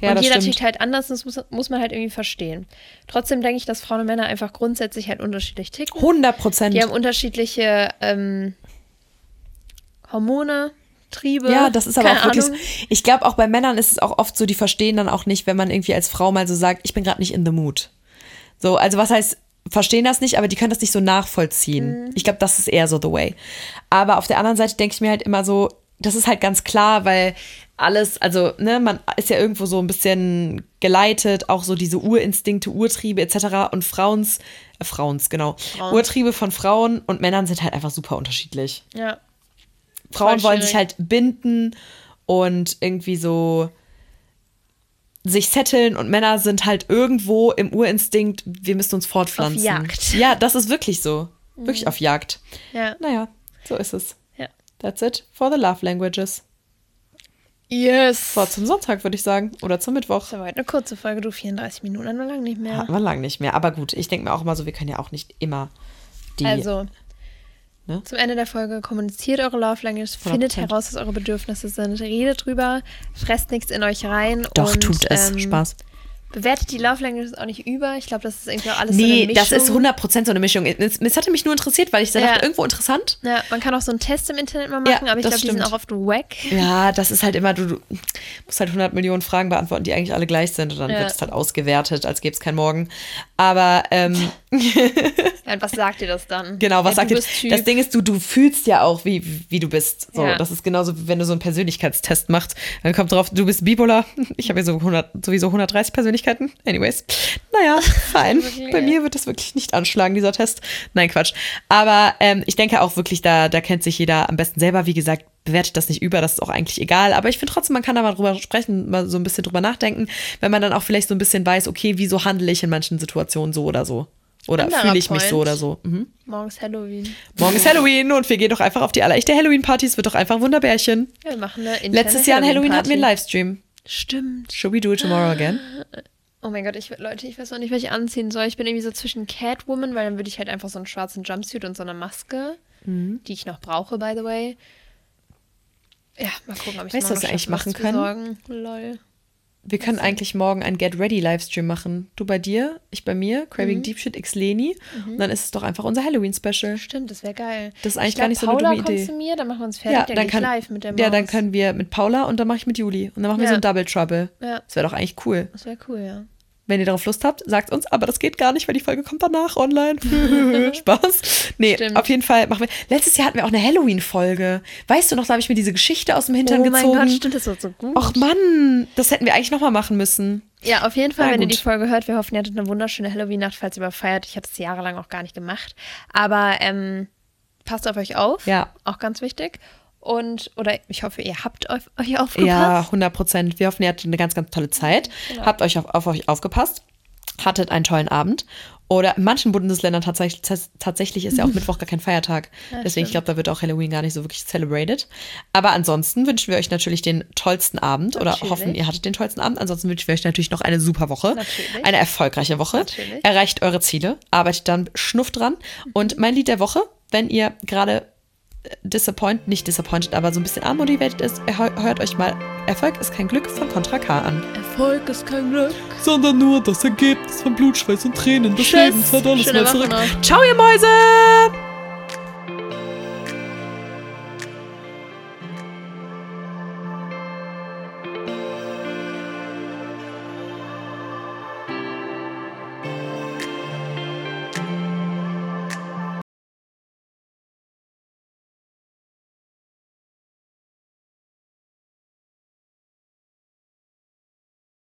Ja, und jeder stimmt. tickt halt anders, das muss, muss man halt irgendwie verstehen. Trotzdem denke ich, dass Frauen und Männer einfach grundsätzlich halt unterschiedlich ticken. 100 Prozent. Die haben unterschiedliche ähm, Hormone, Triebe. Ja, das ist aber auch wirklich. So- Ich glaube, auch bei Männern ist es auch oft so, die verstehen dann auch nicht, wenn man irgendwie als Frau mal so sagt, ich bin gerade nicht in the mood. So, also was heißt, verstehen das nicht, aber die können das nicht so nachvollziehen. Mhm. Ich glaube, das ist eher so the way. Aber auf der anderen Seite denke ich mir halt immer so, das ist halt ganz klar, weil alles, also, ne, man ist ja irgendwo so ein bisschen geleitet, auch so diese Urinstinkte, Urtriebe etc. Und Frauens, äh, Frauens, genau. Frauen. Urtriebe von Frauen und Männern sind halt einfach super unterschiedlich. Ja. Frauen Voll wollen sich halt binden und irgendwie so sich setteln und Männer sind halt irgendwo im Urinstinkt, wir müssen uns fortpflanzen. Auf Jagd. Ja, das ist wirklich so. Wirklich auf Jagd. Ja. Naja, so ist es. Ja. That's it for the love languages. Yes. War zum Sonntag, würde ich sagen. Oder zum Mittwoch. Das war heute eine kurze Folge, du 34 Minuten, noch lange nicht mehr. Hatten wir lang nicht mehr. Aber gut, ich denke mir auch immer so, wir können ja auch nicht immer die. Also, Ne? zum Ende der Folge kommuniziert eure Love Language, findet 100%. heraus, was eure Bedürfnisse sind, redet drüber, fresst nichts in euch rein. Doch, und, tut es. ähm, Spaß. Bewertet die Love Languages auch nicht über. Ich glaube, das ist irgendwie auch alles so Nee, eine das Mischung. ist 100% so eine Mischung. Es, es hatte mich nur interessiert, weil ich dachte, Ja. irgendwo interessant. Ja, man kann auch so einen Test im Internet mal Ja, machen, aber ich das glaube, die sind auch oft wack. Ja, das ist halt immer, du, du musst halt 100 Millionen Fragen beantworten, die eigentlich alle gleich sind und dann Ja. wird es halt ausgewertet, als gäbe es kein Morgen. Aber ähm, Ja, und was sagt ihr das dann? genau, was ja, sagt bist Typ. Das Ding ist, du, du fühlst ja auch, wie, wie du bist. So, Ja. Das ist genauso, wenn du so einen Persönlichkeitstest machst. Dann kommt drauf, du bist bipolar. Ich habe ja so 100, sowieso 130 Persönlichkeiten. Anyways. Naja, fein. Bei mir wird das wirklich nicht anschlagen, dieser Test. Nein, Quatsch. Aber ähm, ich denke auch wirklich, da, da kennt sich jeder am besten selber. Wie gesagt, bewertet das nicht über, das ist auch eigentlich egal. Aber ich finde trotzdem, man kann da mal drüber sprechen, mal so ein bisschen drüber nachdenken, wenn man dann auch vielleicht so ein bisschen weiß, okay, wieso handle ich in manchen Situationen so oder so. Oder fühle ich mich so Point. oder so. Mhm. Morgen ist Halloween. Morgen ist Halloween und wir gehen doch einfach auf die allerechte Halloween-Party. Es wird doch einfach Wunderbärchen. Ja, wir machen eine Letztes Jahr an Halloween hatten wir einen. Livestream. Stimmt. Should we do it tomorrow again? Oh mein Gott, ich, Leute, ich weiß auch nicht, was ich anziehen soll. Ich bin irgendwie so zwischen Catwoman, weil dann würde ich halt einfach so einen schwarzen Jumpsuit und so eine Maske, Mhm. die ich noch brauche, by the way. Ja, mal gucken, ob ich Weißt du, was wir eigentlich machen können? Lol. Wir können eigentlich morgen einen Get Ready Livestream machen. Du bei dir, ich bei mir, Craving Mhm. Deep Shit X Leni. Und dann ist es doch einfach unser Halloween-Special. Stimmt, das wäre geil. Das ist eigentlich ich gar nicht so eine Paula dumme kommt Idee. zu mir, dann machen wir uns fertig, Ja, dann, kann, live mit der Maus. ja, dann können wir mit Paula und dann mache ich mit Juli. Und dann machen wir Ja. so ein Double Trouble. Ja, Das wäre doch eigentlich cool. das wäre cool, ja. Wenn ihr darauf Lust habt, sagt uns, aber das geht gar nicht, weil die Folge kommt danach online. Spaß. Nee, Stimmt. auf jeden Fall machen wir. Letztes Jahr hatten wir auch eine Halloween-Folge. Weißt du noch, da habe ich mir diese Geschichte aus dem Hintern oh mein gezogen. Gott, stimmt, das wird so gut. Och Mann, das hätten wir eigentlich nochmal machen müssen. Ja, auf jeden Fall, Na wenn ihr gut. die Folge hört, wir hoffen, ihr hattet eine wunderschöne Halloween-Nacht, falls ihr überfeiert. Ich habe es jahrelang auch gar nicht gemacht. Aber ähm, passt auf euch auf. Ja. Auch ganz wichtig. Und, oder ich hoffe, ihr habt auf, euch aufgepasst. Ja, 100 Prozent. Wir hoffen, ihr hattet eine ganz, ganz tolle Zeit. Genau. Habt euch auf, auf euch aufgepasst. Hattet einen tollen Abend. Oder in manchen Bundesländern tatsächlich, tatsächlich ist ja auch Mittwoch gar kein Feiertag. Ja, Deswegen, ich glaube, da wird auch Halloween gar nicht so wirklich celebrated. Aber ansonsten wünschen wir euch natürlich den tollsten Abend oder Natürlich. hoffen, ihr hattet den tollsten Abend. Ansonsten wünschen wir euch natürlich noch eine super Woche. Natürlich. Eine erfolgreiche Woche. Natürlich. Erreicht eure Ziele, arbeitet dann schnuff dran. Und mein Lied der Woche, wenn ihr gerade disappointed, nicht disappointed, aber so ein bisschen unmotivated ist, hör- hört euch mal Erfolg ist kein Glück von Contra K an. Erfolg ist kein Glück. Sondern nur das Ergebnis von Blut, Schweiß und Tränen des Tschüss. Lebens hat alles Schöne mal zurück. Ciao, ihr Mäuse!